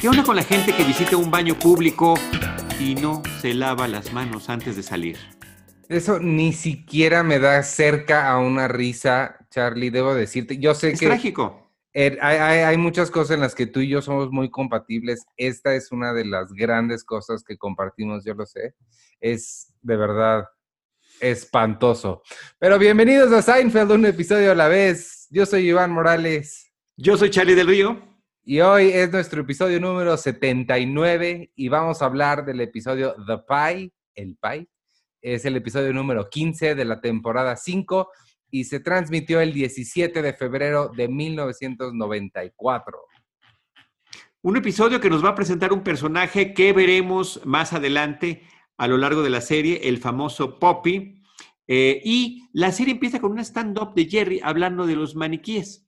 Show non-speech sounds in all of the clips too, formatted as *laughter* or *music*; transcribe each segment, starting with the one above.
¿Qué onda con la gente que visita un baño público y no se lava las manos antes de salir? Eso ni siquiera me da cerca a una risa, Charlie, debo decirte. Yo sé Es que trágico. hay, hay- hay muchas cosas en las que tú y yo somos muy compatibles. Esta es una de las grandes cosas que compartimos, yo lo sé. Es de verdad espantoso. Pero bienvenidos a Seinfeld, un episodio a la vez. Yo soy Iván Morales. Yo soy Charlie del Río. Y hoy es nuestro episodio número 79 y vamos a hablar del episodio The Pie, el Pie. Es el episodio número 15 de la temporada 5 y se transmitió el 17 de febrero de 1994. Un episodio que nos va a presentar un personaje que veremos más adelante a lo largo de la serie, el famoso Poppy. Eh, y la serie empieza con una stand-up de Jerry hablando de los maniquíes.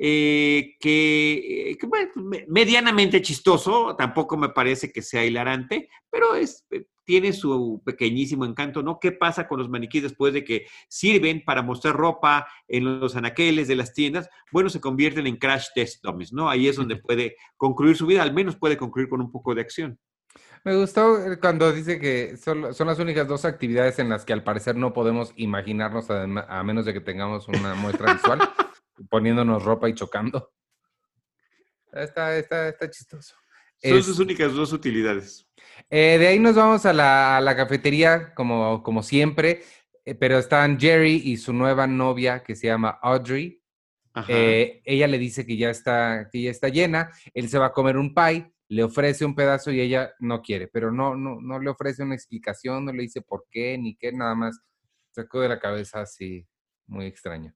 eh, que, eh, que, bueno, me- medianamente chistoso, tampoco me parece que sea hilarante, pero es, tiene su pequeñísimo encanto, ¿no? ¿Qué pasa con los maniquíes después de que sirven para mostrar ropa en los anaqueles de las tiendas? Bueno, se convierten en crash test dummies, ¿no? Ahí es donde puede concluir su vida, al menos puede concluir con un poco de acción. Me gustó eh, cuando dice que son, son las únicas dos actividades en las que al parecer no podemos imaginarnos a menos de que tengamos una muestra visual, *laughs* poniéndonos ropa y chocando. Está, está, está chistoso. Son Es- sus únicas dos utilidades. Eh, de ahí nos vamos a la, a la cafetería, como, como siempre, eh, pero están Jerry y su nueva novia que se llama Audrey. Eh, ella le dice que ya, está, que ya está llena, él se va a comer un pie, le ofrece un pedazo y ella no quiere, pero no, no, no le ofrece una explicación, no le dice por qué ni qué, nada más sacó de la cabeza así, muy extraño.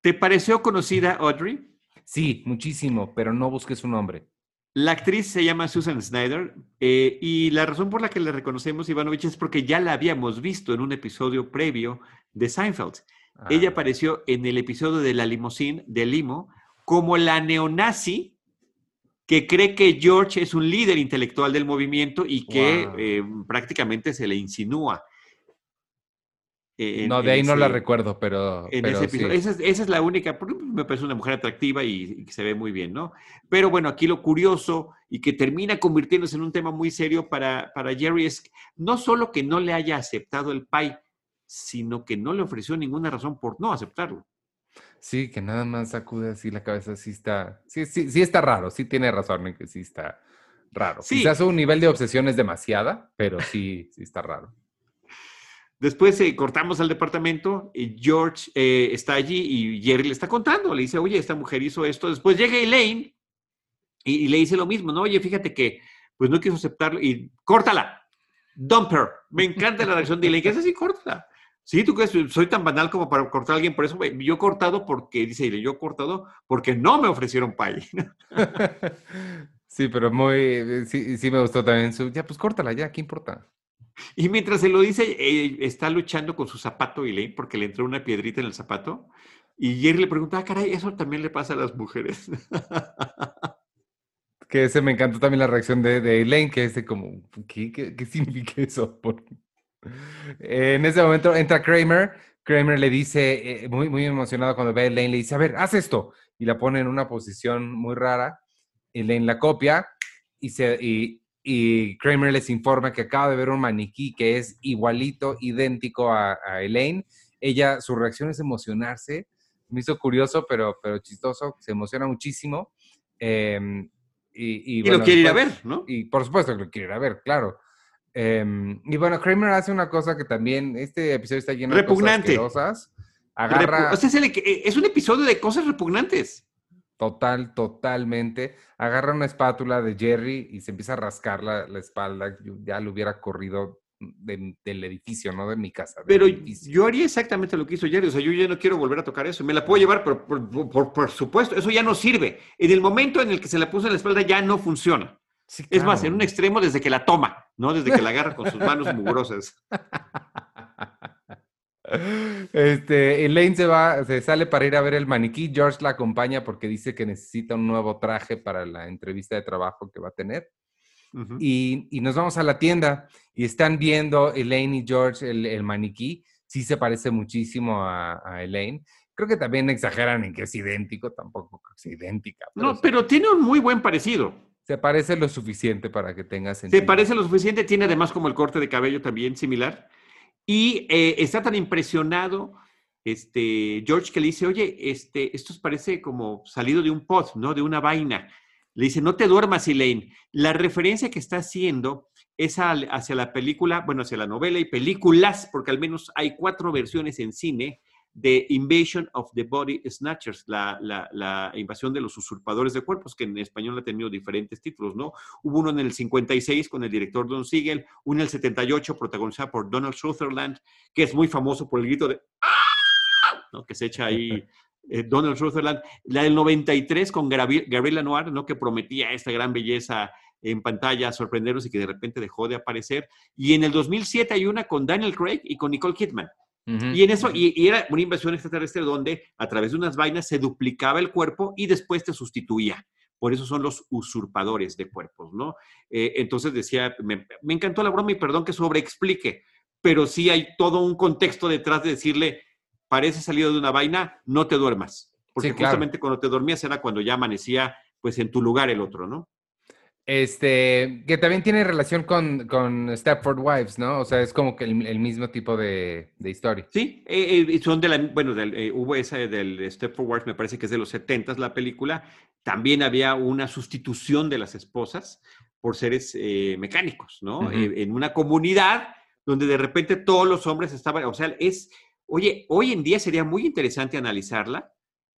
¿Te pareció conocida Audrey? Sí, muchísimo, pero no busque su nombre. La actriz se llama Susan Snyder eh, y la razón por la que le reconocemos Ivanovich es porque ya la habíamos visto en un episodio previo de Seinfeld. Ella Ah, apareció en el episodio de la limusín de Limo como la neonazi que cree que George es un líder intelectual del movimiento y que Wow. eh, prácticamente se le insinúa. en- no, de ahí no la recuerdo, pero, en pero ese episodio. sí. Esa, es, esa es la única, porque me parece una mujer atractiva y, y que se ve muy bien, ¿no? Pero bueno, aquí lo curioso y que termina convirtiéndose en un tema muy serio para, para Jerry es no solo que no le haya aceptado el pie, sino que no le ofreció ninguna razón por no aceptarlo. Sí, que nada más sacude así la cabeza, sí está, sí, sí, sí está raro, sí tiene razón en que sí está raro. Sí. Quizás su nivel de obsesión es demasiada, pero sí, sí está raro. Después eh, cortamos al departamento, y George eh, está allí y Jerry le está contando, le dice, oye, esta mujer hizo esto. Después llega Elaine y, y le dice lo mismo, ¿no? Oye, fíjate que pues no quiso aceptarlo y córtala, dump her. Me encanta la reacción de Elaine, que es así, córtala. Sí, tú crees, soy tan banal como para cortar a alguien, por eso yo he cortado porque, dice yo he cortado porque no me ofrecieron pay. *laughs* Sí, pero muy, sí, sí me gustó también su, ya pues córtala ya, ¿qué importa? Y mientras se lo dice, eh, está luchando con su zapato Elaine porque le entró una piedrita en el zapato. Y Jerry le pregunta, ah, caray, eso también le pasa a las mujeres. Que ese me encantó también la reacción de, de Elaine, que es de como, ¿qué, qué, qué significa eso? Por- En ese momento entra Kramer, Kramer le dice, eh, muy, muy emocionado cuando ve a Elaine, le dice, a ver, haz esto. Y la pone en una posición muy rara. Elaine la copia y, se, y, y Kramer les informa que acaba de ver un maniquí que es igualito, idéntico a, a Elaine. Ella, su reacción es emocionarse. Me hizo curioso, pero, pero chistoso. Se emociona muchísimo. Em, y, y, Y bueno, lo quiere ir a ver, ¿no? y por supuesto que lo quiere ir a ver, claro. Em, y bueno, Kramer hace una cosa que también, este episodio está lleno Repugnante. de cosas. Agarra, Repu- o sea, es, el eh, es un episodio de cosas repugnantes. total, totalmente, agarra una espátula de Jerry y se empieza a rascar la, la espalda. Yo ya lo hubiera corrido de- del edificio, no de mi casa. Pero yo haría exactamente lo que hizo Jerry. O sea, yo ya no quiero volver a tocar eso. Me la puedo llevar, pero por, por- por- por supuesto, eso ya no sirve. En el momento en el que se la puso en la espalda ya no funciona. Sí, Es más, en un extremo desde que la toma, ¿no? Desde que la agarra con sus manos mugrosas. Este, Elaine se va, se sale para ir a ver el maniquí. George la acompaña porque dice que necesita un nuevo traje para la entrevista de trabajo que va a tener. Ujú. Y, y nos vamos a la tienda y están viendo Elaine y George el, el maniquí. sí se parece muchísimo a, a Elaine. Creo que también exageran en que es idéntico, tampoco es idéntica. no, pero tiene un muy buen parecido. Se parece lo suficiente para que tenga sentido. Se parece lo suficiente, tiene además como el corte de cabello también similar. Y eh, está tan impresionado este, George que le dice, oye, este, esto parece como salido de un pod, ¿no? De una vaina. Le dice, no te duermas, Elaine. La referencia que está haciendo es hacia la película, bueno, hacia la novela y películas, porque al menos hay cuatro versiones en cine de Invasion of the Body Snatchers, la, invasión de los usurpadores de cuerpos, que en español ha tenido diferentes títulos, ¿no? Hubo uno en el 56 con el director Don Siegel, uno en el 78 protagonizado por Donald Sutherland, que es muy famoso por el grito de ¡Ah! ¿no? que se echa ahí *laughs* eh, Donald Sutherland, la del 93 con Gabriela Noir, ¿no? que prometía esta gran belleza en pantalla, sorprendernos y que de repente dejó de aparecer. Y en el 2007 hay una con Daniel Craig y con Nicole Kidman. Y en eso, y, era una invasión extraterrestre donde a través de unas vainas se duplicaba el cuerpo y después te sustituía. Por eso son los usurpadores de cuerpos, ¿no? Eh, entonces decía, me, encantó la broma y perdón que sobreexplique, pero sí hay todo un contexto detrás de decirle, parece salido de una vaina, no te duermas. Porque justamente cuando te dormías era cuando ya amanecía, pues en tu lugar el otro, ¿no? Este, que también tiene relación con, con Stepford Wives, ¿no? O sea, es como que el, mismo tipo de, historia. Sí, eh, eh, son de la, bueno, eh, hubo esa del Stepford Wives, me parece que es de los 70 la película. También había una sustitución de las esposas por seres mecánicos, ¿no? en una comunidad donde de repente todos los hombres estaban, o sea, es, oye, hoy en día sería muy interesante analizarla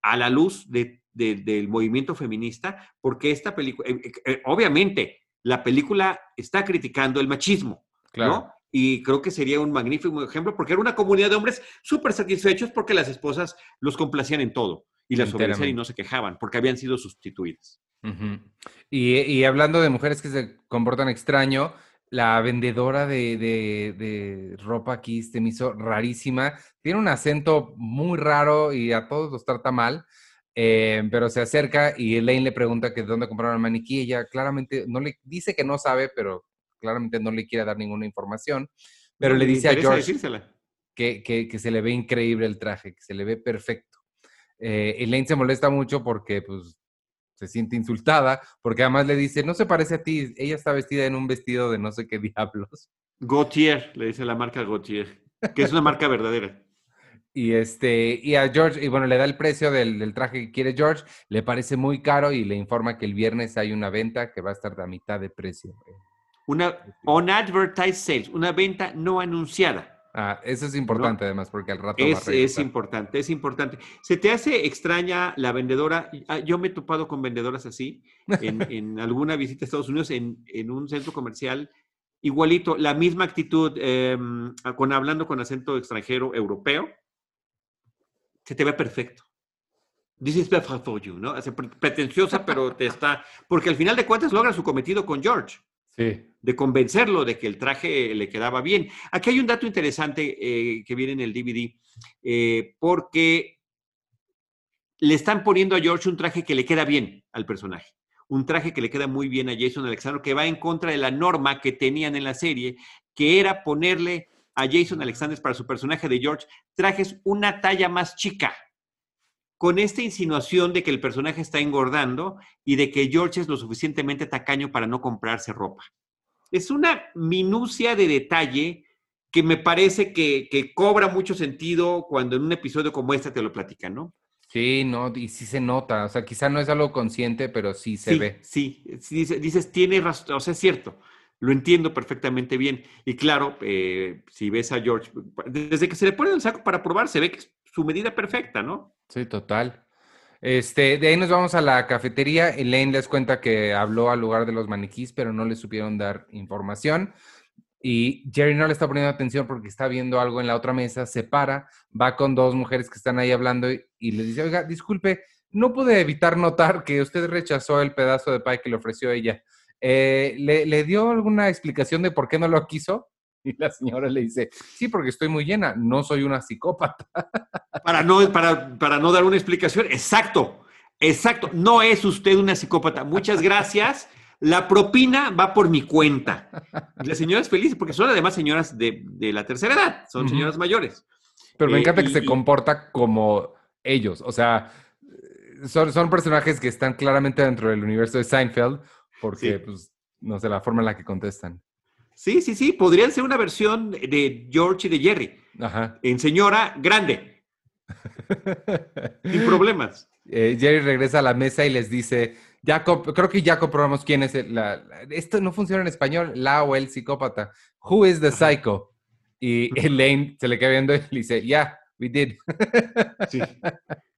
a la luz de del movimiento feminista, porque esta película, eh, eh, obviamente, la película está criticando el machismo, ¿no? Y creo que sería un magnífico ejemplo, porque era una comunidad de hombres súper satisfechos porque las esposas los complacían en todo y las obedecían y no se quejaban, porque habían sido sustituidas. y, hablando de mujeres que se comportan extraño, la vendedora de, de, ropa aquí se me hizo rarísima. Tiene un acento muy raro y a todos los trata mal. Eh, pero se acerca y Elaine le pregunta que de dónde compraron el maniquí. Ella claramente no le dice que no sabe, pero claramente no le quiere dar ninguna información. Pero le dice a George que, que, se le ve increíble el traje, que se le ve perfecto. Eh, Elaine se molesta mucho porque pues, se siente insultada, porque además le dice, no se parece a ti, ella está vestida en un vestido de no sé qué *laughs* diablos. Gautier, le dice la marca Gautier, que es una marca verdadera. Y, este, y a George, y bueno, le da el precio del, traje que quiere George, le parece muy caro y le informa que el viernes hay una venta que va a estar a mitad de precio. Una on-advertised sales, una venta no anunciada. Ah, eso es importante además, porque al rato es, es importante, es importante. ¿Se te hace extraña la vendedora? Ah, yo me he topado con vendedoras así en, *laughs* alguna visita a Estados Unidos, en, un centro comercial, igualito, la misma actitud, em, con, hablando con acento extranjero europeo, se te ve perfecto. This is perfect for you, ¿no? Es pretenciosa, pero te está. Porque al final de cuentas logra su cometido con George. Sí. De convencerlo de que el traje le quedaba bien. Aquí hay un dato interesante eh, que viene en el DVD, eh, porque le están poniendo a George un traje que le queda bien al personaje. Un traje que le queda muy bien a Jason Alexander, que va en contra de la norma que tenían en la serie, que era ponerle a Jason Alexander para su personaje de George trajes una talla más chica, con esta insinuación de que el personaje está engordando y de que George es lo suficientemente tacaño para no comprarse ropa. Es una minucia de detalle que me parece que, cobra mucho sentido cuando en un episodio como este te lo platican, ¿no? Sí, no, y sí se nota, o sea, quizá no es algo consciente, pero sí se ve. Sí, sí, dices, dices, tiene razón, o sea, es cierto lo entiendo perfectamente bien. Y claro, eh, si ves a George, desde que se le pone el saco para probar, se ve que es su medida perfecta, ¿no? Sí, total. Este, de ahí nos vamos a la cafetería. Elaine les cuenta que habló al lugar de los maniquís, pero no le supieron dar información. Y Jerry no le está poniendo atención porque está viendo algo en la otra mesa, se para, va con dos mujeres que están ahí hablando y, le dice, oiga, disculpe, no pude evitar notar que usted rechazó el pedazo de pie que le ofreció ella. Eh, ¿le, dio alguna explicación de por qué no lo quiso? *laughs* Y la señora le dice, sí, porque estoy muy llena, no soy una psicópata. Para no, para, para no dar una explicación, exacto, exacto, no es usted una psicópata. Muchas gracias. La propina va por mi cuenta. La señora es feliz porque son además señoras de, la tercera edad, son señoras mayores. Pero me Eh, encanta que se comporta como ellos. O sea, son, son personajes que están claramente dentro del universo de Seinfeld, porque, Sí. pues, no sé, la forma en la que contestan. Sí, sí, sí, podrían ser una versión de George y de Jerry. Ajá. En señora grande, sin problemas. *laughs* Eh, Jerry regresa a la mesa y les dice, ya creo que ya comprobamos quién es el- la, la- esto no funciona en español, la o el psicópata. Who is the psycho? Y *laughs* Elaine se le queda viendo y le dice, yeah, we did. *laughs* Sí.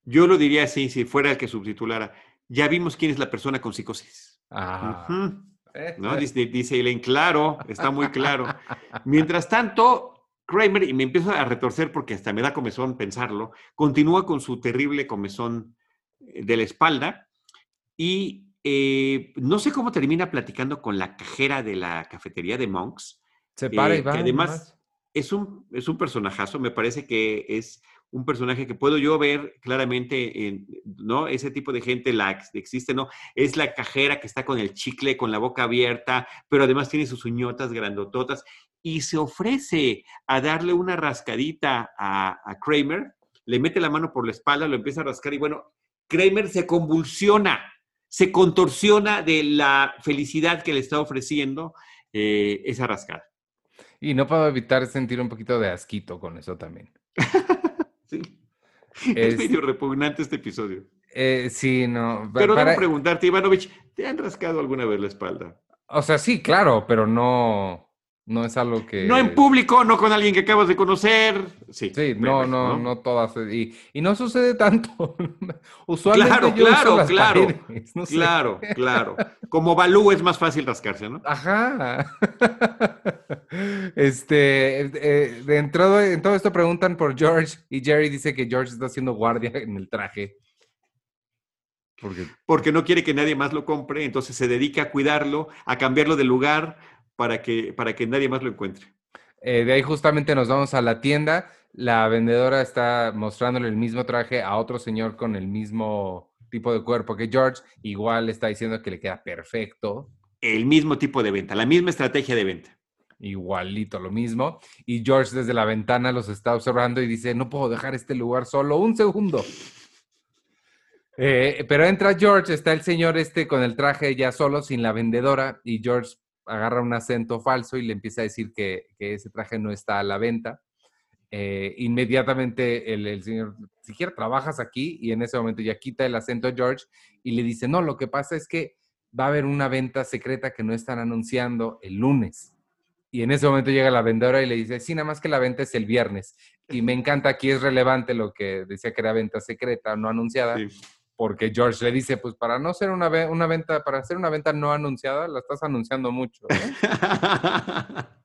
Yo lo diría así, si fuera el que subtitulara. Ya vimos quién es la persona con psicosis. Ah. Ujú. Eh, ¿no? Dice, dice Elaine, claro, está muy claro. Mientras tanto, Kramer, y me empiezo a retorcer porque hasta me da comezón pensarlo, continúa con su terrible comezón eh, de la espalda y eh, no sé cómo termina platicando con la cajera de la cafetería de Monks. Se para eh, y va. que además es un, es un personajazo, me parece que es un personaje que puedo yo ver claramente, en, ¿no? Ese tipo de gente la ex- existe, ¿no? Es la cajera que está con el chicle, con la boca abierta, pero además tiene sus uñotas grandototas y se ofrece a darle una rascadita a, a Kramer, le mete la mano por la espalda, lo empieza a rascar y bueno, Kramer se convulsiona, se contorsiona de la felicidad que le está ofreciendo eh, esa rascada. Y no puedo evitar sentir un poquito de asquito con eso también. *laughs* Sí. *laughs* Es, Es- medio repugnante este episodio. Eh, sí, no. Pero para- debo preguntarte, Ivanovich, ¿te han rascado alguna vez la espalda? O sea, sí, claro, pero no, no es algo que... No en público, no con alguien que acabas de conocer. Sí, Sí, no, no, no todas. Y, y no sucede tanto. *laughs* Usualmente Claro, yo uso claro, las claro, paredes, no sé. Claro, *laughs* claro. Como Balú es más fácil rascarse, ¿no? Ajá. *laughs* Este, eh, de, en todo esto preguntan por George y Jerry dice que George está haciendo guardia en el traje. Porque Porque no quiere que nadie más lo compre, entonces se dedica a cuidarlo, a cambiarlo de lugar para que, para que nadie más lo encuentre. eh, de ahí justamente nos vamos a la tienda. La vendedora está mostrándole el mismo traje a otro señor con el mismo tipo de cuerpo que George. Igual está diciendo que le queda perfecto. El mismo tipo de venta, la misma estrategia de venta. Igualito lo mismo. Y George desde la ventana los está observando y dice, no puedo dejar este lugar solo un segundo. Eh, pero entra George, está el señor este con el traje ya solo, sin la vendedora, y George agarra un acento falso y le empieza a decir que, ese traje no está a la venta. Eh, inmediatamente el, el señor, siquiera trabajas aquí, y en ese momento ya quita el acento a George y le dice, no, lo que pasa es que va a haber una venta secreta que no están anunciando el lunes. Y en ese momento llega la vendedora y le dice, sí, nada más que la venta es el viernes. Y me encanta, aquí es relevante lo que decía que era venta secreta, no anunciada, Sí. Porque George le dice, pues para no ser una, ve- una venta, para hacer una venta no anunciada, la estás anunciando mucho. ¿no?". *laughs*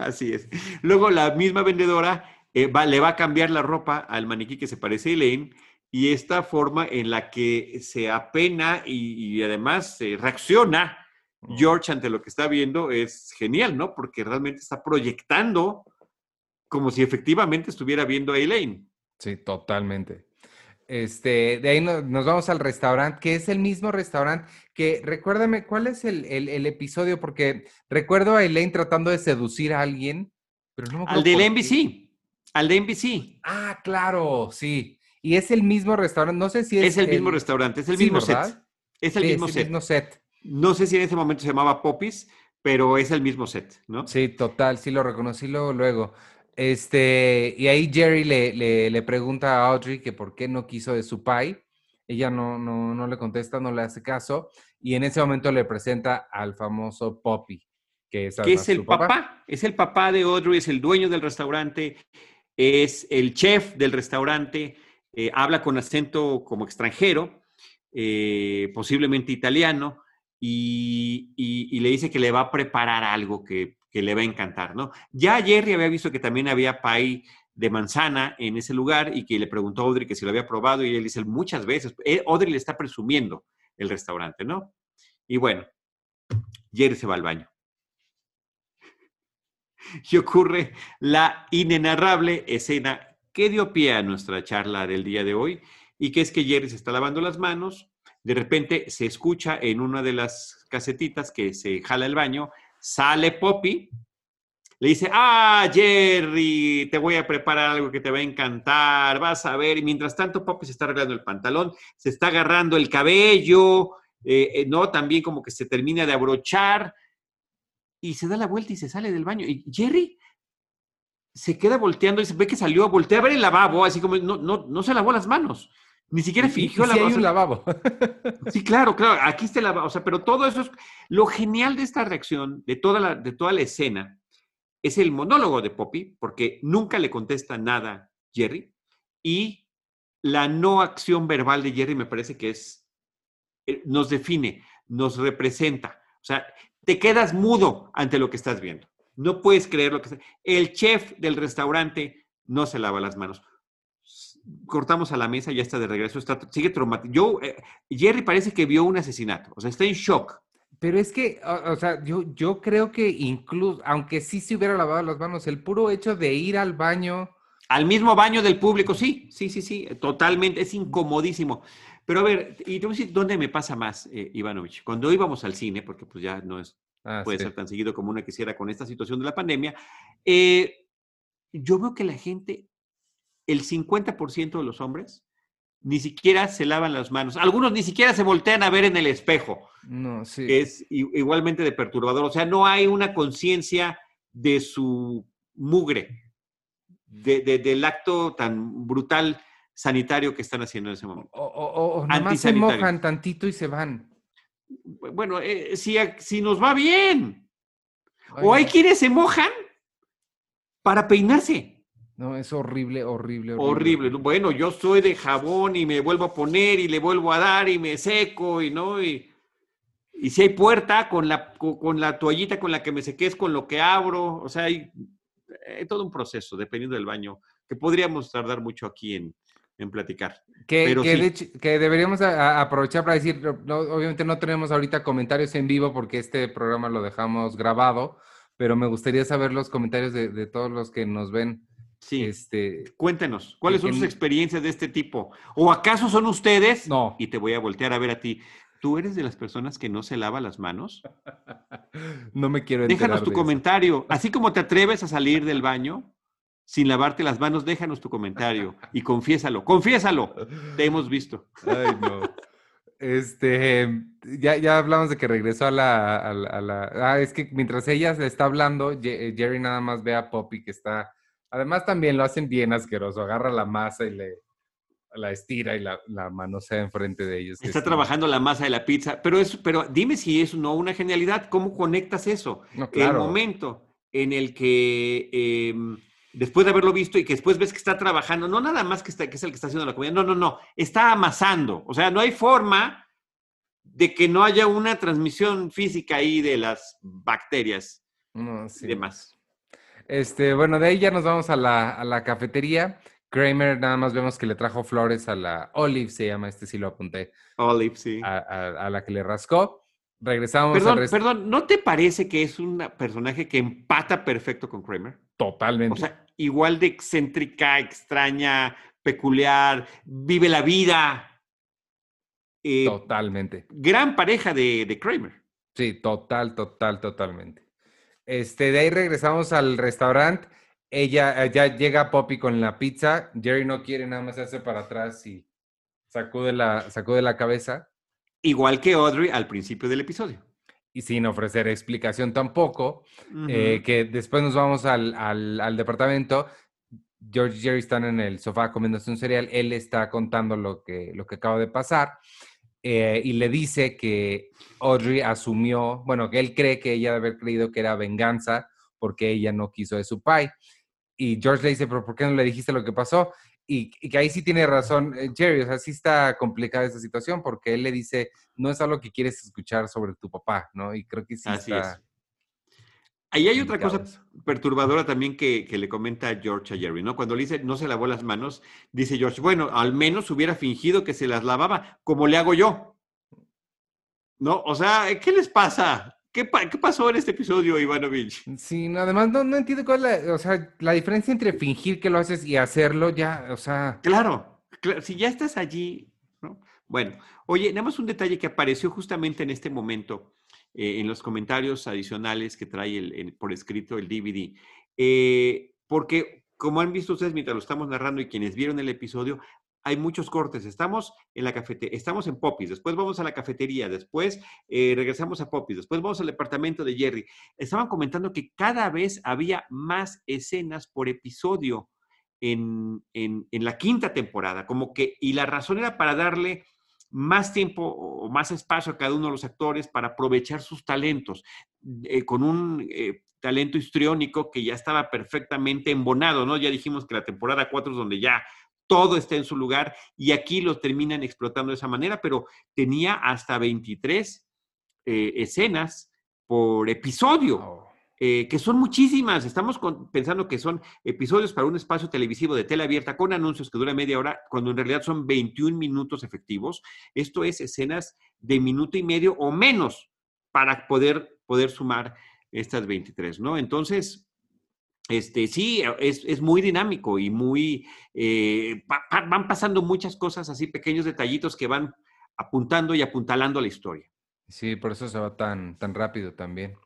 Así es. Luego la misma vendedora eh, va- le va a cambiar la ropa al maniquí que se parece a Elaine y esta forma en la que se apena y, y además eh, reacciona George ante lo que está viendo es genial, ¿no? Porque realmente está proyectando como si efectivamente estuviera viendo a Elaine. Sí, totalmente. Este, de ahí no- nos vamos al restaurante, que es el mismo restaurante que, recuérdame, ¿cuál es el, el- el episodio? Porque recuerdo a Elaine tratando de seducir a alguien, pero no me acuerdo Al del. NBC. Al de NBC. Ah, claro, sí. Y es el mismo restaurante, no sé si Es, es... el mismo restaurante, es el Sí, mismo ¿verdad? set. Es el Sí, mismo el set. mismo set. No sé si en ese momento se llamaba Popis, pero es el mismo set, ¿no? Sí, total, sí lo reconocí luego, luego. Este, y ahí Jerry le, le, le pregunta a Audrey que por qué no quiso de su pai. Ella no, no, no le contesta, no le hace caso. Y en ese momento le presenta al famoso Poppy, que es, el papá. es el papá de Audrey, es el dueño del restaurante, es el chef del restaurante, eh, habla con acento como extranjero, eh, posiblemente italiano, y, y- y le dice que le va a preparar algo que, que le va a encantar, ¿no? Ya Jerry había visto que también había pay de manzana en ese lugar y que le preguntó a Audrey que si lo había probado y él dice muchas veces, eh, Audrey le está presumiendo el restaurante, ¿no? Y bueno, Jerry se va al baño y ocurre la inenarrable escena que dio pie a nuestra charla del día de hoy y que es que Jerry se está lavando las manos, de repente se escucha en una de las casetitas que se jala el baño, sale Poppy le dice, ah, Jerry, te voy a preparar algo que te va a encantar, vas a ver. Y mientras tanto, Poppy se está arreglando el pantalón, se está agarrando el cabello, eh, eh, ¿no? También como que se termina de abrochar y se da la vuelta y se sale del baño. Y Jerry se queda volteando y se ve que salió, a ver el lavabo, así como no, no, no se lavó las manos. Ni siquiera fingió la hay un lavabo. *laughs* Sí, claro, claro, aquí está el lavabo. O sea, pero todo eso es. Lo genial de esta reacción, de toda la, de toda la escena, es el monólogo de Poppy, porque nunca le contesta nada Jerry, y la no acción verbal de Jerry me parece que es, eh, nos define, nos representa. O sea, te quedas mudo ante lo que estás viendo. No puedes creer lo que está. El chef del restaurante no se lava las manos. Cortamos a la mesa, ya está de regreso, está, sigue traumatizado. Yo, eh, Jerry parece que vio un asesinato, o sea, está en shock. Pero es que, o, sea, yo, yo creo que incluso, aunque sí se hubiera lavado las manos, el puro hecho de ir al baño. Al mismo baño del público, sí, sí, sí, sí, totalmente, es incomodísimo. Pero a ver, y te voy a decir dónde me pasa más, eh, Ivanovich. Cuando íbamos al cine, porque pues ya no es, ah, puede ser tan seguido como una quisiera con esta situación de la pandemia, eh, yo veo que la gente, el 50% de los hombres, ni siquiera se lavan las manos. Algunos ni siquiera se voltean a ver en el espejo. No, sí. Es igualmente de perturbador. O sea, no hay una conciencia de su mugre, del acto tan brutal sanitario que están haciendo en ese momento. O, o, o nada más se mojan tantito y se van. Bueno, eh, si, si, nos va bien. O hay quienes se mojan para peinarse. No, es horrible, horrible, horrible. Horrible. Bueno, yo soy de jabón y me vuelvo a poner y le vuelvo a dar y me seco y no. Y, y si hay puerta con la, con la toallita con la que me sequé es con lo que abro. O sea, hay, todo un proceso, dependiendo del baño, que podríamos tardar mucho aquí en, en platicar. Que, que, que deberíamos aprovechar para decir, obviamente no tenemos ahorita comentarios en vivo porque este programa lo dejamos grabado, pero me gustaría saber los comentarios de, de todos los que nos ven Sí. Este, Cuéntenos, ¿cuáles son sus experiencias de este tipo? ¿O acaso son ustedes? No. Y te voy a voltear a ver a ti. ¿Tú eres de las personas que no se lava las manos? *laughs* no me quiero enterar Déjanos tu comentario. Así como te atreves a salir del *laughs* baño sin lavarte las manos, déjanos tu comentario y confiésalo. ¡Confiésalo! Te hemos visto. Ay, no. Este, ya, ya hablamos de que regresó a la, a la, Ah, es que mientras ella le está hablando, Jerry nada más ve a Poppy que está Además también lo hacen bien asqueroso, agarra la masa y le la estira y la, la manosea enfrente de ellos. Está trabajando la masa de la pizza, pero es, pero dime si es no una genialidad, ¿cómo conectas eso? El momento en el que em, después de haberlo visto y que después ves que está trabajando, no nada más que, está, que es el que está haciendo la comida, no, no, no, está amasando, o sea, no hay forma de que no haya una transmisión física ahí de las bacterias y demás. Este, bueno, de ahí ya nos vamos a la, a la cafetería. Kramer, nada más vemos que le trajo flores a la Olive, se llama, este sí lo apunté. Olive, sí. A, a, la que le rascó. Regresamos perdón, Perdón, ¿no te parece que es un personaje que empata perfecto con Kramer? Totalmente. O sea, igual de excéntrica, extraña, peculiar, vive la vida. Eh, totalmente. Gran pareja de, de Kramer. Sí, total, total, totalmente. Este, de ahí regresamos al restaurante. Ella eh, ya llega Poppy con la pizza. Jerry no quiere nada más hace para atrás y sacude la, sacude la cabeza. Igual que Audrey al principio del episodio. Y sin ofrecer explicación tampoco. Eh, que después nos vamos al, al, al, departamento. George y Jerry están en el sofá comiéndose un cereal. Él está contando lo que, lo que acaba de pasar. Eh, y le dice que Audrey asumió, bueno, que él cree que ella debe haber creído que era venganza porque ella no quiso de su pai. Y George le dice, pero ¿por qué no le dijiste lo que pasó? Y, que ahí sí tiene razón eh, Jerry, o sea, sí está complicada esa situación porque él le dice, no es algo que quieres escuchar sobre tu papá, ¿no? Y creo que sí está... Ahí hay otra cosa perturbadora también que, le comenta George a Jerry, ¿no? Cuando le dice no se lavó las manos, dice George, bueno, al menos hubiera fingido que se las lavaba, como le hago yo. ¿No? O sea, ¿qué les pasa? ¿Qué, qué pasó en este episodio, Ivanovich? Sí, no, además no, no entiendo cuál es la, o sea, la diferencia entre fingir que lo haces y hacerlo ya, o sea. Claro, claro si ya estás allí, ¿no? Bueno, oye, nada más un detalle que apareció justamente en este momento eh, en los comentarios adicionales que trae por escrito el DVD. Eh, porque, como han visto ustedes mientras lo estamos narrando y quienes vieron el episodio, hay muchos cortes. Estamos en la cafetería, estamos en Popis, después vamos a la cafetería, después eh, regresamos a Popis, después vamos al departamento de Jerry. Estaban comentando que cada vez había más escenas por episodio en, en, la quinta temporada, como que, y la razón era para darle más tiempo o más espacio a cada uno de los actores para aprovechar sus talentos, eh, con un eh, talento histriónico que ya estaba perfectamente embonado, ¿no? Ya dijimos que la temporada 4 es donde ya todo está en su lugar y aquí lo terminan explotando de esa manera, pero tenía hasta 23 eh, escenas por episodio. Eh, que son muchísimas. Estamos pensando que son episodios para un espacio televisivo de tele abierta con anuncios que dura media hora, cuando en realidad son 21 minutos efectivos. Esto es escenas de minuto y medio o menos para poder, poder sumar estas 23, ¿no? Entonces, este, sí, es, muy dinámico y muy, eh, van pasando muchas cosas así, pequeños detallitos que van apuntando y apuntalando la historia. Sí, por eso se va tan, tan rápido también.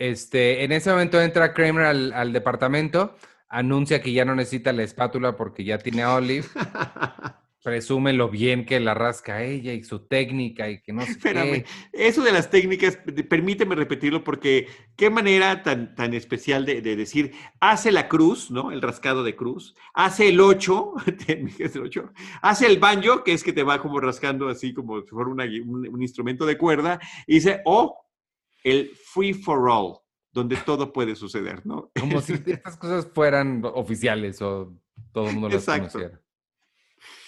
Este, en ese momento entra Kramer al, al departamento, anuncia que ya no necesita la espátula porque ya tiene a Olive. *laughs* presume lo bien que la rasca ella y su técnica y que no sé Espérame, eso de las técnicas, permíteme repetirlo porque qué manera tan, tan especial de, decir, hace la cruz, ¿no? El rascado de cruz, hace el 8, *laughs* hace el banjo, que es que te va como rascando así como si fuera un, instrumento de cuerda, y dice, o el free for all, donde todo puede suceder, ¿no? *laughs* Como si estas cosas fueran oficiales o todo el mundo las conociera.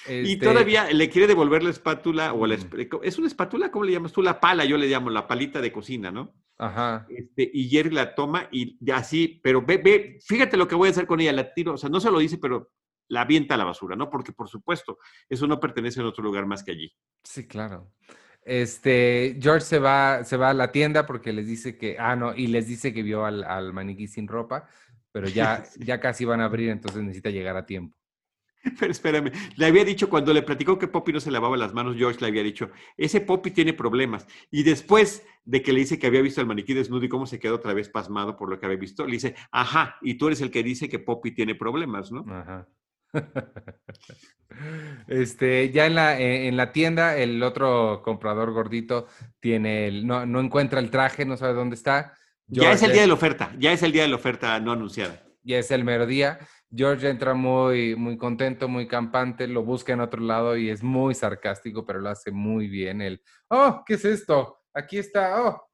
Y este todavía le quiere devolver la espátula, o la, ¿es una espátula? ¿Cómo le llamas tú? La pala, yo le llamo, la palita de cocina, ¿no? Ajá. Este, y Jerry la toma y así, pero ve, ve, fíjate lo que voy a hacer con ella, la tiro, o sea, no se lo dice, pero la avienta a la basura, ¿no? Porque, por supuesto, eso no pertenece a otro lugar más que allí. Sí, claro. Este, George se va, se va a la tienda porque les dice que, ah, no, y les dice que vio al, al maniquí sin ropa, pero ya, *laughs* ya casi van a abrir, entonces necesita llegar a tiempo. Pero espérame, le había dicho cuando le platicó que Poppy no se lavaba las manos, George le había dicho, ese Poppy tiene problemas. Y después de que le dice que había visto al maniquí desnudo y cómo se quedó otra vez pasmado por lo que había visto, le dice, ajá, y tú eres el que dice que Poppy tiene problemas, ¿no? Ajá. *laughs* Este, ya en la, eh, en la tienda, el otro comprador gordito tiene el, no, no encuentra el traje, no sabe dónde está. ya es el día de la oferta, ya es el día de la oferta no anunciada. Ya es el mero día. George entra muy, muy contento, muy campante, lo busca en otro lado y es muy sarcástico, pero lo hace muy bien. El, oh, ¿qué es esto? Aquí está, oh.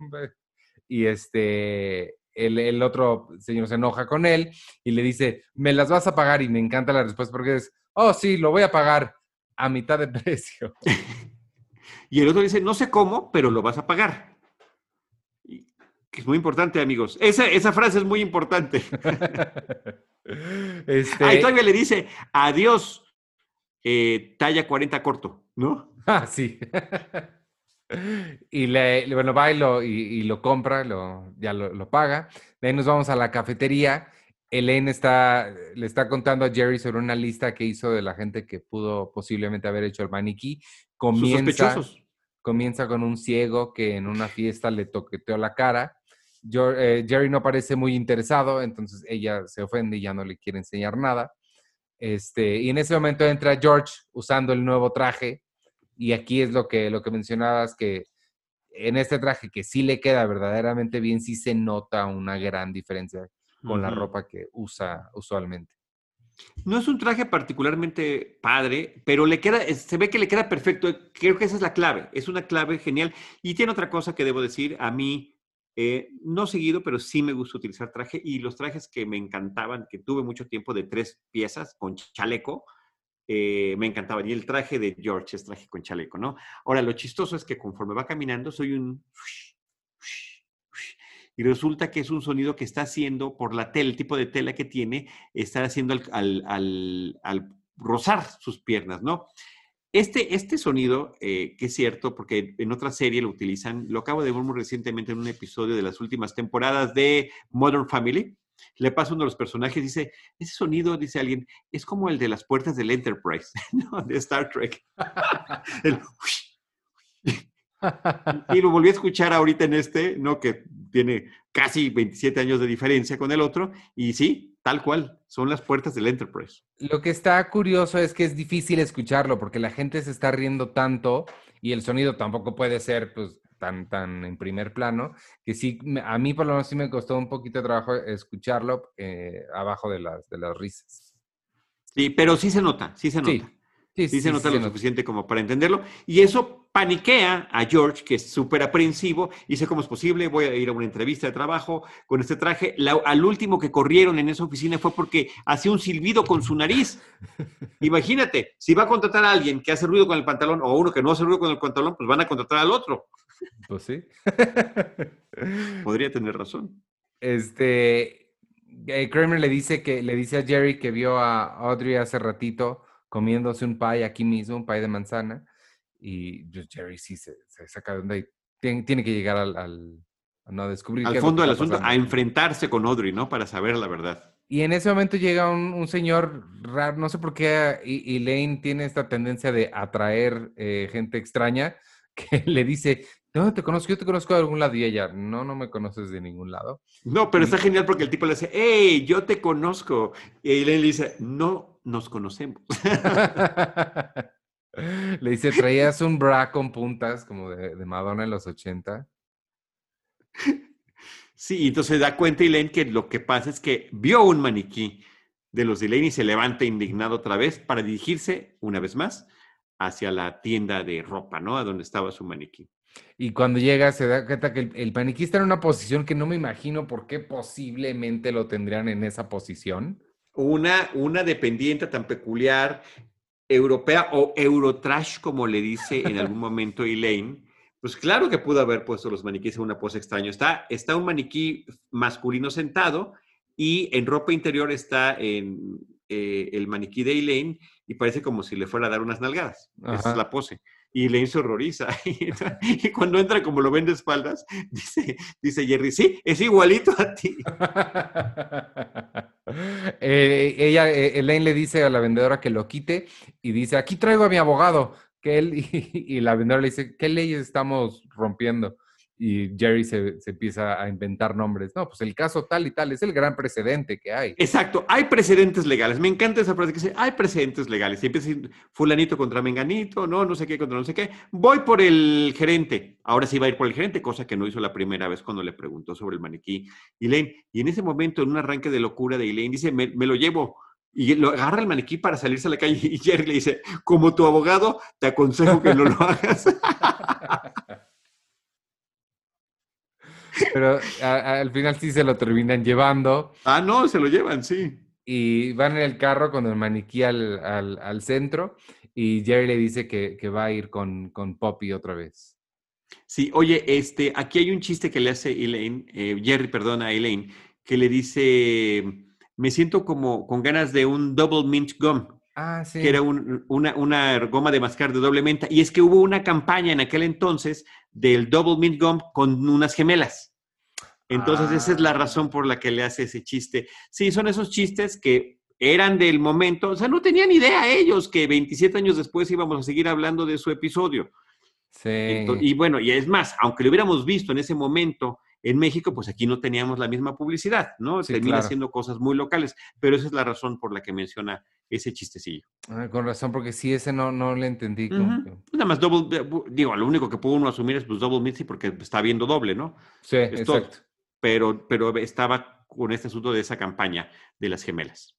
Y este, el, el, otro señor se enoja con él y le dice, me las vas a pagar y me encanta la respuesta porque es, oh, sí, lo voy a pagar a mitad de *laughs* precio. *laughs* y el otro dice, no sé cómo, pero lo vas a pagar. Es muy importante, amigos. Esa, esa frase es muy importante. *laughs* este... Ahí todavía le dice, adiós, eh, talla 40 corto, ¿no? Ah, sí. Y le, bueno, va y lo, y, lo compra, lo, ya lo, lo, paga. De ahí nos vamos a la cafetería. Elaine está, le está contando a Jerry sobre una lista que hizo de la gente que pudo posiblemente haber hecho el maniquí. Comienza, comienza con un ciego que en una fiesta le toqueteó la cara eh, Jerry no parece muy interesado, entonces ella se ofende y ya no le quiere enseñar nada. Este, y en ese momento entra George usando el nuevo traje y aquí es lo que, lo que mencionabas, que en este traje que sí le queda verdaderamente bien, sí se nota una gran diferencia con la ropa que usa usualmente. No es un traje particularmente padre, pero le queda, se ve que le queda perfecto. Creo que esa es la clave. Es una clave genial. Y tiene otra cosa que debo decir. A mí eh, no seguido, pero sí me gusta utilizar traje y los trajes que me encantaban, que tuve mucho tiempo de tres piezas con chaleco, eh, me encantaban. Y el traje de George es traje con chaleco, ¿no? Ahora, lo chistoso es que conforme va caminando, soy un... Y resulta que es un sonido que está haciendo por la tela, el tipo de tela que tiene, está haciendo al, al, al rozar sus piernas, ¿no? Este, este sonido, eh, que es cierto, porque en otra serie lo utilizan, lo acabo de ver muy recientemente en un episodio de las últimas temporadas de Modern Family. Le pasa uno de los personajes, dice, ese sonido, dice alguien, es como el de las puertas del Enterprise, *laughs* de Star Trek. *laughs* *laughs* Y lo volví a escuchar ahorita en este, ¿no? Que tiene casi 27 años de diferencia con el otro. Y sí, tal cual, son las puertas del Enterprise. Lo que está curioso es que es difícil escucharlo porque la gente se está riendo tanto y el sonido tampoco puede ser, pues, tan, tan en primer plano, que sí, a mí por lo menos sí me costó un poquito de trabajo escucharlo eh, abajo de las, de las risas. Sí, pero sí se nota, sí se nota. Sí, se nota lo suficiente como para entenderlo. Y eso paniquea a George, que es súper aprensivo, y dice, ¿cómo es posible? Voy a ir a una entrevista de trabajo con este traje. al último que corrieron en esa oficina fue porque hacía un silbido con su nariz. *laughs* Imagínate, si va a contratar a alguien que hace ruido con el pantalón o uno que no hace ruido con el pantalón, pues van a contratar al otro. Pues sí. Podría tener razón. Este, eh, Kramer le dice que le dice a Jerry que vio a Audrey hace ratito comiéndose un pie aquí mismo, un pie de manzana, y Jerry sí se, saca de onda y tiene, que llegar al, al no descubrir. Al fondo del asunto, a enfrentarse con Audrey, ¿no? Para saber la verdad. Y en ese momento llega un, señor raro, no sé por qué Elaine tiene esta tendencia de atraer eh, gente extraña, *laughs* que le dice, no, te conozco, yo te conozco de algún lado. Y ella, no, no me conoces de ningún lado. No, pero está genial porque el tipo le dice, hey, yo te conozco. Y Elaine le dice, no, nos conocemos. *laughs* Le dice, traías un bra con puntas como de, Madonna en los 80. *laughs* Sí, entonces se da cuenta Elaine que lo que pasa es que vio un maniquí de los de Elaine y se levanta indignado otra vez para dirigirse, una vez más, hacia la tienda de ropa, ¿no? A donde estaba su maniquí. Y cuando llega se da cuenta que el, el, maniquí está en una posición que no me imagino por qué posiblemente lo tendrían en esa posición una, una dependiente tan peculiar europea o eurotrash, como le dice en algún *laughs* momento Elaine, pues claro que pudo haber puesto los maniquíes en una pose extraña. Está, está un maniquí masculino sentado y en ropa interior está en, eh, el maniquí de Elaine y parece como si le fuera a dar unas nalgadas. Esa es la pose y le se horroriza. *laughs* Y, cuando entra, como lo ven de espaldas, *laughs* dice, dice Jerry, sí, es igualito a ti. *laughs* Eh, ella, eh, Elaine le dice a la vendedora que lo quite y dice, aquí traigo a mi abogado. Que él, y la vendedora le dice, ¿qué leyes estamos rompiendo? Y Jerry se, empieza a inventar nombres. No, pues el caso tal y tal es el gran precedente que hay. Exacto, hay precedentes legales. Me encanta esa frase que dice, hay precedentes legales. Y empieza a decir, fulanito contra menganito, no, no sé qué contra no sé qué. Voy por el gerente. Ahora sí va a ir por el gerente, cosa que no hizo la primera vez cuando le preguntó sobre el maniquí. Elaine, y en ese momento, en un arranque de locura de Elaine, dice, me, me lo llevo. Y lo agarra el maniquí para salirse a la calle y Jerry le dice, como tu abogado, te aconsejo que no lo hagas. *laughs* Pero al final sí se lo terminan llevando. Ah, no, se lo llevan, sí. Y van en el carro con el maniquí al, centro y Jerry le dice que, va a ir con, con, Poppy otra vez. Sí, oye, este, aquí hay un chiste que le hace Elaine, eh, Jerry, perdona, a Elaine, que le dice, me siento como con ganas de un double mint gum. Ah, sí. Que era una, una, goma de mascar de doble menta. Y es que hubo una campaña en aquel entonces del double mint gum con unas gemelas. Entonces, esa es la ah. razón por la que le hace ese chiste. Sí, son esos chistes que eran del momento, o sea, no tenían idea ellos que 27 años después íbamos a seguir hablando de su episodio. Sí. y bueno, y es más, aunque lo hubiéramos visto en ese momento en México, pues aquí no teníamos la misma publicidad, ¿no? Termina haciendo cosas muy locales, pero esa es la razón por la que menciona ese chistecillo. Ah, con razón, porque sí, ese no, no le entendí. Nada más double, digo, lo único que pudo uno asumir es pues double Mitzi porque está viendo doble, ¿no? Sí, exacto pero, pero estaba con este asunto de esa campaña de las gemelas.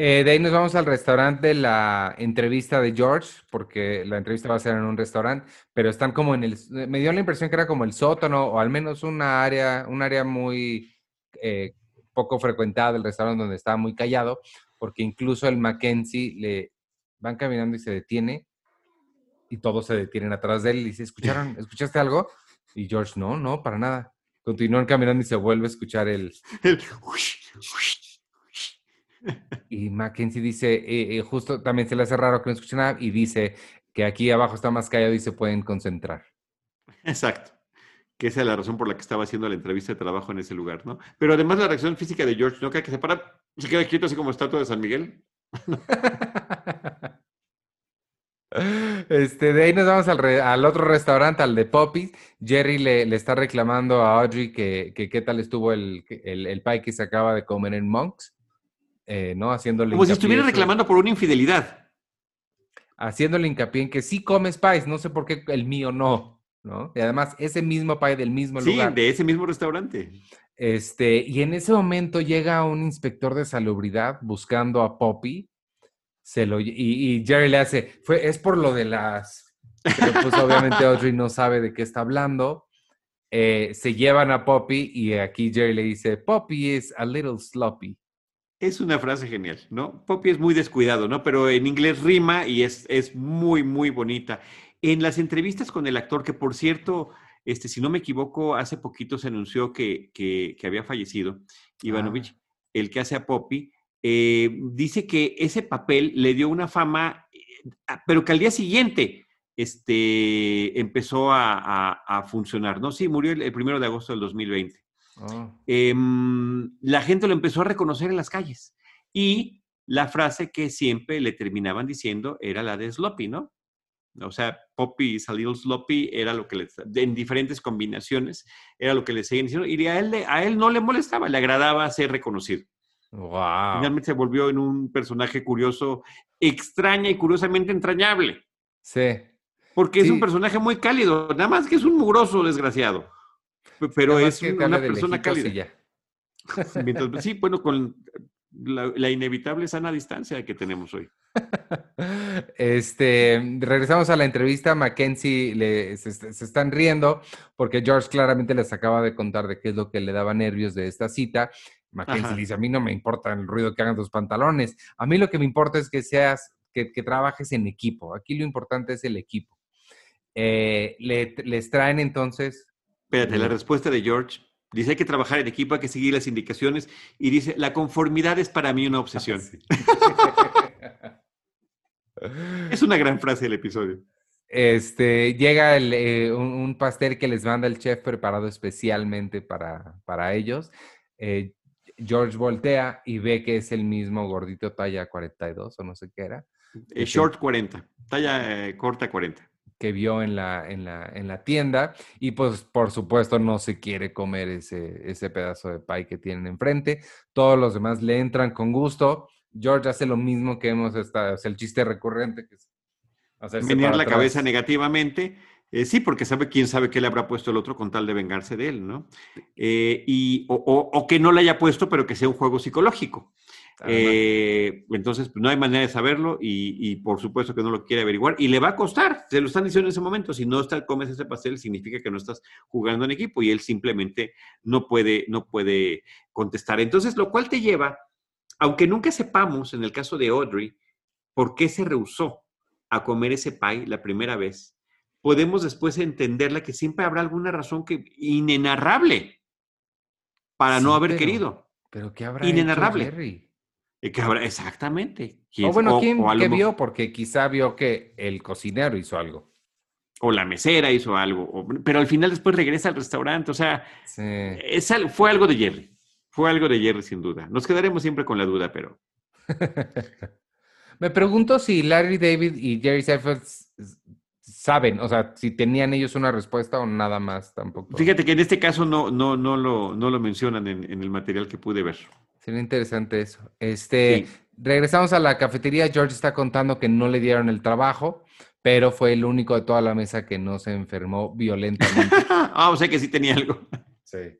Eh, de ahí nos vamos al restaurante de la entrevista de George, porque la entrevista va a ser en un restaurante, pero están como en el, me dio la impresión que era como el sótano o al menos una área, un área muy eh, poco frecuentada del restaurante donde estaba muy callado, porque incluso el Mackenzie le van caminando y se detiene y todos se detienen atrás de él y dice, ¿escucharon? *laughs* ¿Escuchaste algo? Y George, no, no, para nada. Continúan caminando y se vuelve a escuchar el... Y Mackenzie dice, eh, eh, justo también se le hace raro que no escuche nada y dice que aquí abajo está más callado y se pueden concentrar. Exacto. Que esa es la razón por la que estaba haciendo la entrevista de trabajo en ese lugar, ¿no? Pero además la reacción física de George, ¿no? Que, se para, se queda quieto así como estatua de San Miguel. *laughs* Este, de ahí nos vamos al, re- al otro restaurante, al de Poppy. Jerry le, le está reclamando a Audrey que, que qué tal estuvo el, el, el pie que se acaba de comer en Monks, eh, ¿no? Haciéndole Como si estuviera reclamando por una infidelidad. haciéndole hincapié en que sí comes pies, no sé por qué el mío no, ¿no? Y además, ese mismo pie del mismo Sí, lugar. de ese mismo restaurante. Este, y en ese momento llega un inspector de salubridad buscando a Poppy. Se lo, y, y Jerry le hace, fue, es por lo de las. Pero pues obviamente *laughs* Audrey no sabe de qué está hablando. Eh, se llevan a Poppy y aquí Jerry le dice, Poppy is a little sloppy. Es una frase genial, ¿no? Poppy es muy descuidado, ¿no? Pero en inglés rima y es, es muy, muy bonita. En las entrevistas con el actor, que por cierto, este, si no me equivoco, hace poquito se anunció que, que, que había fallecido, Ivanovich, el que hace a Poppy, eh, dice que ese papel le dio una fama, eh, pero que al día siguiente este, empezó a, a- a funcionar, ¿no? Sí, murió el, el primero de agosto del 2020 Oh, em, la gente lo empezó a reconocer en las calles. Y la frase que siempre le terminaban diciendo era la de sloppy, ¿no? O sea, Poppy is a little sloppy era lo que le, en diferentes combinaciones, era lo que le seguían diciendo. Y a él, a él no le molestaba, le agradaba ser reconocido. wow. Finalmente se volvió en un personaje curioso, extraña y curiosamente entrañable. Sí. Porque es un personaje muy cálido, nada más que es un mugroso desgraciado. Pero es que una persona cálida. *laughs* Mientras- sí, bueno, con la, la inevitable sana distancia que tenemos hoy. *laughs* Este, regresamos a la entrevista. Mackenzie le, se, se están riendo porque George claramente les acaba de contar de qué es lo que le daba nervios de esta cita. Mackenzie Ajá. le dice: A mí no me importa el ruido que hagan tus pantalones. A mí lo que me importa es que seas, que, que trabajes en equipo. Aquí lo importante es el equipo. Eh, le- les traen entonces. Espérate, la respuesta de George dice hay que trabajar en equipo, hay que seguir las indicaciones y dice la conformidad es para mí una obsesión. *laughs* *laughs* Es una gran frase del episodio. Este, llega el, eh, un, un pastel que les manda el chef preparado especialmente para, para ellos. Eh, George voltea y ve que es el mismo gordito talla 42 o no sé qué era, Eh, short 40, talla corta 40. Que vio en la, en la, en la tienda y pues por supuesto no se quiere comer ese, ese pedazo de pie que tienen enfrente. Todos los demás le entran con gusto. George hace lo mismo que hemos estado, o sea, el chiste recurrente que es Menear la atrás. cabeza negativamente. eh, sí, porque sabe quién sabe qué le habrá puesto el otro con tal de vengarse de él, ¿no? Eh, y, o, o- o que no le haya puesto, pero que sea un juego psicológico. Además. Eh, entonces, pues, no hay manera de saberlo y, y por supuesto que no lo quiere averiguar y le va a costar, se lo están diciendo en ese momento, si no está, comes ese pastel significa que no estás jugando en equipo y él simplemente no puede, no puede contestar. Entonces, lo cual te lleva, aunque nunca sepamos en el caso de Audrey por qué se rehusó a comer ese pie la primera vez, podemos después entenderla que siempre habrá alguna razón que inenarrable para no haber pero- querido. Pero ¿qué habrá Inenarrable. hecho Jerry? Eh, que habrá- exactamente. O ¿Quién- bueno, ¿quién o mejor- vio? Porque quizá vio que el cocinero hizo algo. o la mesera hizo algo, o- pero al final después regresa al restaurante, o sea, Sí. es al- fue algo de Jerry, fue algo de Jerry sin duda. Nos quedaremos siempre con la duda, pero *laughs* Me pregunto si Larry David y Jerry Seinfeld saben, o sea, si tenían ellos una respuesta o nada más tampoco. fíjate que en este caso no, no, no, lo, no lo mencionan en, en el material que pude ver. Sería interesante eso. Este, Sí. regresamos a la cafetería. George está contando que no le dieron el trabajo, pero fue el único de toda la mesa que no se enfermó violentamente. *laughs* ah, o sea que sí tenía algo. Sí.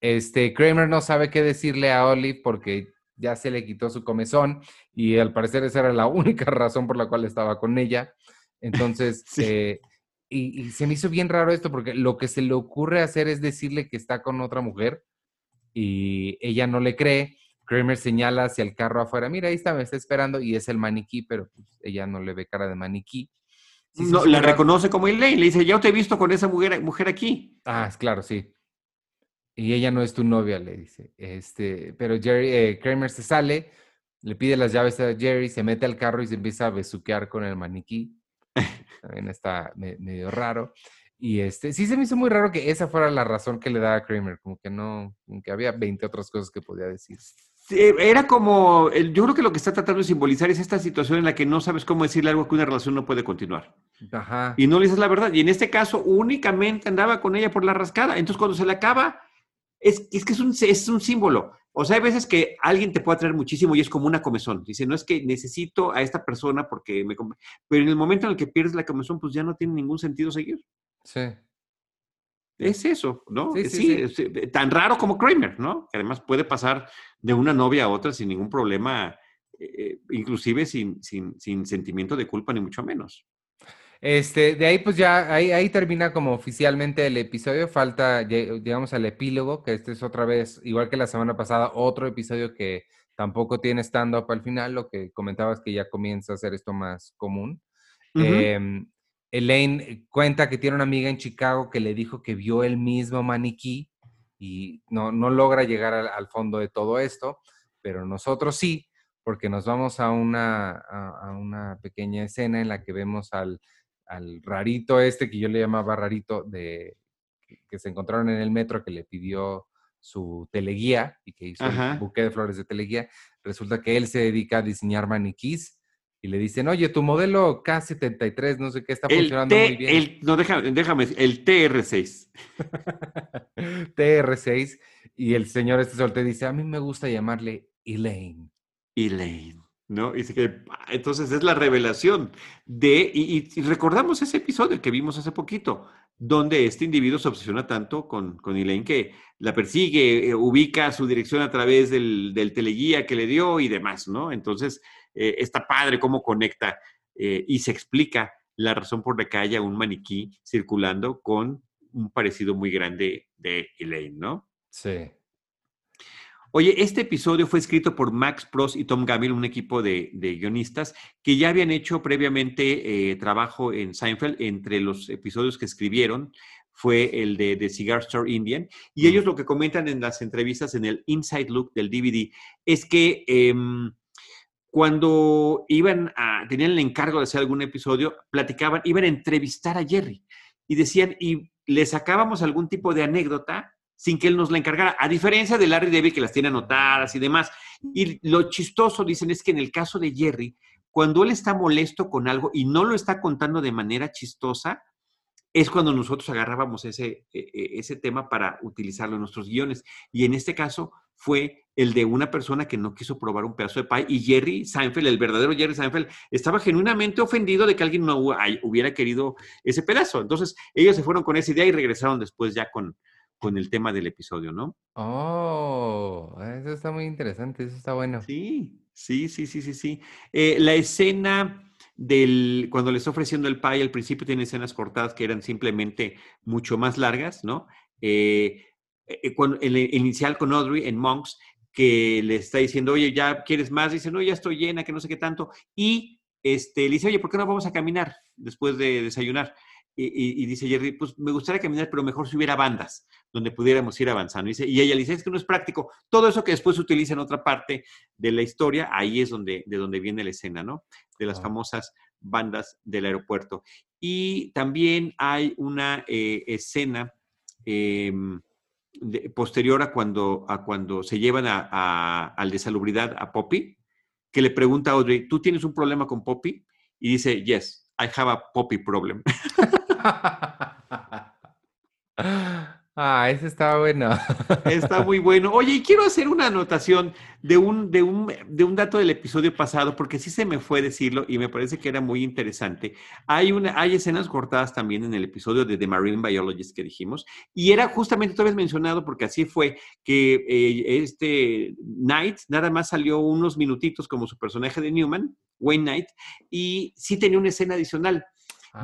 Este, Kramer no sabe qué decirle a Olive porque ya se le quitó su comezón y al parecer esa era la *laughs* única razón por la cual estaba con ella. Entonces, *laughs* Sí. eh, y, y se me hizo bien raro esto porque lo que se le ocurre hacer es decirle que está con otra mujer y ella no le cree. Kramer señala hacia el carro afuera, mira, ahí está, me está esperando y es el maniquí, pero pues, ella no le ve cara de maniquí. Sí, No, la reconoce como Elaine, le dice, ya te he visto con esa mujer, mujer aquí. Ah, es claro, sí. Y ella no es tu novia, le dice. Este, pero Jerry, eh, Kramer se sale, le pide las llaves a Jerry, se mete al carro y se empieza a besuquear con el maniquí. *laughs* También está me- medio raro. Y este, sí se me hizo muy raro que esa fuera la razón que le daba a Kramer, como que no, como que había 20 otras cosas que podía decir. Era como, yo creo que lo que está tratando de simbolizar es esta situación en la que no sabes cómo decirle algo que una relación no puede continuar. Ajá. Y no le dices la verdad. Y en este caso únicamente andaba con ella por la rascada. Entonces cuando se le acaba, es, es que es un, es un símbolo. O sea, hay veces que alguien te puede atraer muchísimo y es como una comezón. Dice, no es que necesito a esta persona porque me... Pero en el momento en el que pierdes la comezón, pues ya no tiene ningún sentido seguir. Sí. Es eso, ¿no? Sí, sí, eh, tan raro como Kramer, ¿no? Que además puede pasar de una novia a otra sin ningún problema, eh, inclusive sin, sin, sin, sentimiento de culpa, ni mucho menos. Este, de ahí pues ya, ahí, ahí termina como oficialmente el episodio, falta, llegamos al epílogo, que este es otra vez, igual que la semana pasada, otro episodio que tampoco tiene stand-up al final, lo que comentabas que ya comienza a ser esto más común. Elaine cuenta que tiene una amiga en Chicago que le dijo que vio el mismo maniquí y no, no logra llegar al, fondo de todo esto, pero nosotros sí, porque nos vamos a una, a, una pequeña escena en la que vemos al, al, rarito este, que yo le llamaba rarito, de, que se encontraron en el metro, que le pidió su teleguía y que hizo un buque de flores de teleguía. Resulta que él se dedica a diseñar maniquís y le dicen, oye, tu modelo K73, no sé qué, está funcionando muy bien. El, no, déjame, déjame, el TR6. *laughs* TR6. Y el señor este sol te dice, a mí me gusta llamarle Elaine. Elaine, ¿no? Y que, entonces es la revelación de, y, recordamos ese episodio que vimos hace poquito, donde este individuo se obsesiona tanto con, con Elaine que la persigue, eh, ubica su dirección a través del, del teleguía que le dio y demás, ¿no? Entonces eh, está padre cómo conecta eh, y se explica la razón por la que haya un maniquí circulando con un parecido muy grande de Elaine, ¿no? Sí. Oye, este episodio fue escrito por Max Pross y Tom Gamble, un equipo de, guionistas que ya habían hecho previamente eh, trabajo en Seinfeld. Entre los episodios que escribieron fue el de The Cigar Store Indian. Y ellos lo que comentan en las entrevistas en el Inside Look del DVD es que em, cuando iban a, tenían el encargo de hacer algún episodio, platicaban, iban a entrevistar a Jerry y decían, y le sacábamos algún tipo de anécdota sin que él nos la encargara, a diferencia de Larry David que las tiene anotadas y demás. Y lo chistoso, dicen, es que en el caso de Jerry, cuando él está molesto con algo y no lo está contando de manera chistosa, es cuando nosotros agarrábamos ese, e, e, ese tema para utilizarlo en nuestros guiones. Y en este caso fue el de una persona que no quiso probar un pedazo de pie y Jerry Seinfeld, el verdadero Jerry Seinfeld, estaba genuinamente ofendido de que alguien no hubiera querido ese pedazo. Entonces, ellos se fueron con esa idea y regresaron después ya con, con el tema del episodio, ¿no? Oh, eso está muy interesante, eso está bueno. Sí, sí, sí, sí, sí, sí. Eh, la escena del, cuando le está ofreciendo el pie, al principio tiene escenas cortadas que eran simplemente mucho más largas, ¿no? Eh, eh, el, inicial con Audrey en Monks, que le está diciendo, oye, ¿ya quieres más? Dice, no, ya estoy llena, que no sé qué tanto. Y este, le dice, oye, ¿por qué no vamos a caminar después de desayunar? Y, dice Jerry, pues me gustaría caminar, pero mejor si hubiera bandas donde pudiéramos ir avanzando. Y, dice, y ella le dice, es que no es práctico. Todo eso que después se utiliza en otra parte de la historia, ahí es donde, de donde viene la escena, ¿no? De las famosas bandas del aeropuerto. Y también hay una eh, escena posterior a cuando, a cuando se llevan a, al de salubridad a Poppy, que le pregunta a Audrey, ¿tú tienes un problema con Poppy? Y dice, yes, I have a Poppy problem. *laughs* Ah, ese está bueno. *laughs* Está muy bueno. Oye, y quiero hacer una anotación de un, de, un, de un dato del episodio pasado, porque sí se me fue decirlo y me parece que era muy interesante. Hay, una, hay escenas cortadas también en el episodio de The Marine Biologist que dijimos, y era justamente, tú habías mencionado, porque así fue, que eh, este Knight nada más salió unos minutitos como su personaje de Newman, Wayne Knight, y sí tenía una escena adicional,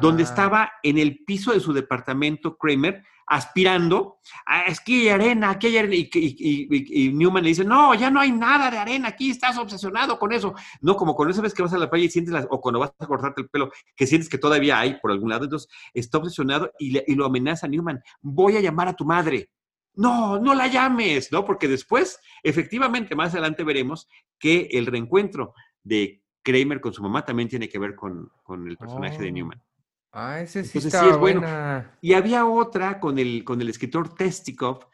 donde ah. estaba en el piso de su departamento Kramer, aspirando, ah, es que hay arena, aquí hay arena, y, Newman le dice, no, ya no hay nada de arena, aquí estás obsesionado con eso. No, como con esa vez que vas a la playa y sientes, o cuando vas a cortarte el pelo, que sientes que todavía hay por algún lado, entonces está obsesionado y, y lo amenaza Newman, voy a llamar a tu madre. No, no la llames, ¿no? Porque después, efectivamente, más adelante veremos que el reencuentro de Kramer con su mamá también tiene que ver con, el personaje de oh. Newman. Ah, ese sí está bueno. Y había otra con el, con el escritor Testikov,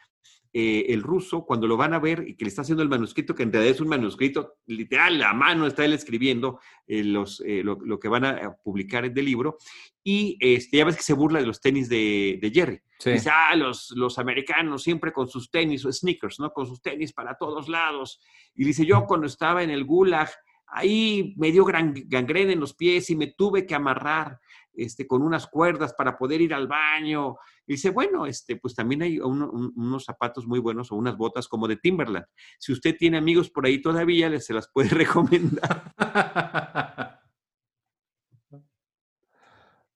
eh, el ruso, cuando lo van a ver y que le está haciendo el manuscrito, que en realidad es un manuscrito literal, a mano está él escribiendo eh, los, eh, lo, que van a publicar en el libro, y este, ya ves que se burla de los tenis de, Jerry. Dice, ah, los, los americanos siempre con sus tenis, o sneakers, ¿no? Con sus tenis para todos lados. Y dice, yo cuando estaba en el gulag, ahí me dio gran gangrena en los pies y me tuve que amarrar este, con unas cuerdas para poder ir al baño. Dice, bueno, este, pues también hay unos zapatos muy buenos o unas botas como de Timberland. Si usted tiene amigos por ahí todavía, les se las puede *laughs* recomendar. *laughs*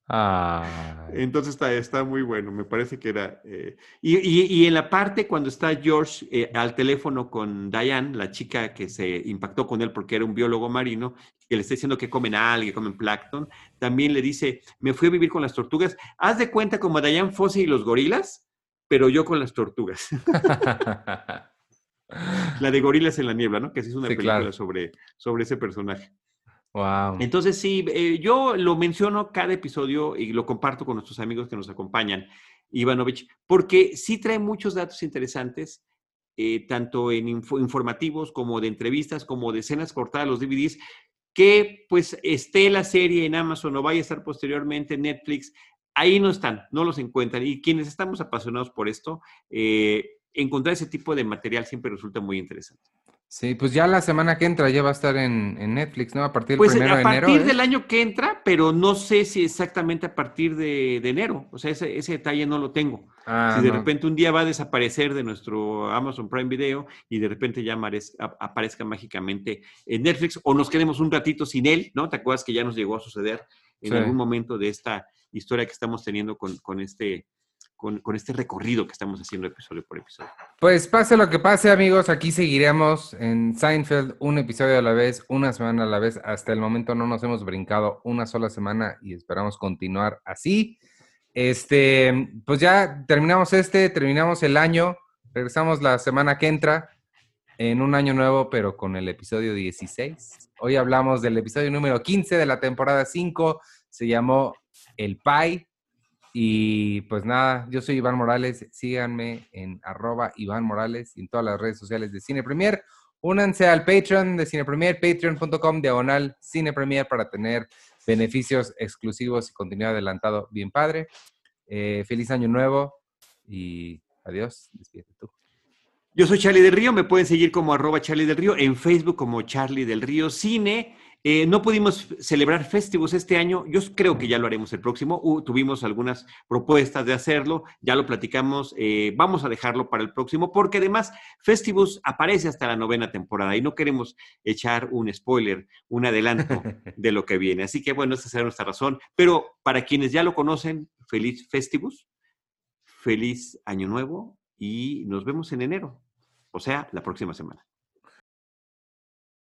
Ah. Entonces está, está muy bueno, me parece que era... Eh, y, en la parte cuando está George eh, al teléfono con Diane, la chica que se impactó con él porque era un biólogo marino, que le está diciendo que comen alga, que comen plancton, también le dice, me fui a vivir con las tortugas. Haz de cuenta como Diane Fossey y los gorilas, pero yo con las tortugas. *laughs* la de Gorilas en la Niebla, ¿no? Que es una película sobre, sobre ese personaje. Entonces, sí, eh, yo lo menciono cada episodio y lo comparto con nuestros amigos que nos acompañan, Ivanovich, porque sí trae muchos datos interesantes, eh, tanto en informativos como de entrevistas, como de escenas cortadas, los DVDs, que pues esté la serie en Amazon o vaya a estar posteriormente en Netflix, ahí no están, no los encuentran. Y quienes estamos apasionados por esto, eh, encontrar ese tipo de material siempre resulta muy interesante. Sí, pues ya la semana que entra ya va a estar en, Netflix, ¿no? A partir del pues primero de enero. A partir del año que entra, pero no sé si exactamente a partir de, enero. O sea, ese, detalle no lo tengo. Ah, si de repente un día va a desaparecer de nuestro Amazon Prime Video y de repente ya aparezca, mágicamente en Netflix o nos quedemos un ratito sin él, ¿no? ¿Te acuerdas que ya nos llegó a suceder en algún momento de esta historia que estamos teniendo con, con este con, este recorrido que estamos haciendo episodio por episodio. Pues pase lo que pase, amigos, aquí seguiremos en Seinfeld un episodio a la vez, una semana a la vez. Hasta el momento no nos hemos brincado una sola semana y esperamos continuar así. Este, pues ya terminamos este, terminamos el año, regresamos la semana que entra en un año nuevo, pero con el episodio 16. Hoy hablamos del episodio número 15 de la temporada 5, se llamó El Pai, y pues nada, yo soy Iván Morales, síganme en arroba Iván Morales y en todas las redes sociales de Cine Premier. Únanse al Patreon de Cine Premier, patreon.com diagonal Cine Premier para tener beneficios exclusivos y contenido adelantado bien padre. Eh, feliz año nuevo y adiós. Despídete tú. Yo soy Charlie del Río, me pueden seguir como arroba Charlie del Río, en Facebook como Charlie del Río Cine. Eh, no pudimos celebrar festivos este año, yo creo que ya lo haremos el próximo, tuvimos algunas propuestas de hacerlo, ya lo platicamos, eh, vamos a dejarlo para el próximo, porque además Festivus aparece hasta la novena temporada y no queremos echar un spoiler, un adelanto *laughs* de lo que viene. Así que bueno, esa será nuestra razón, pero para quienes ya lo conocen, feliz Festivus, feliz año nuevo y nos vemos en enero, o sea, la próxima semana.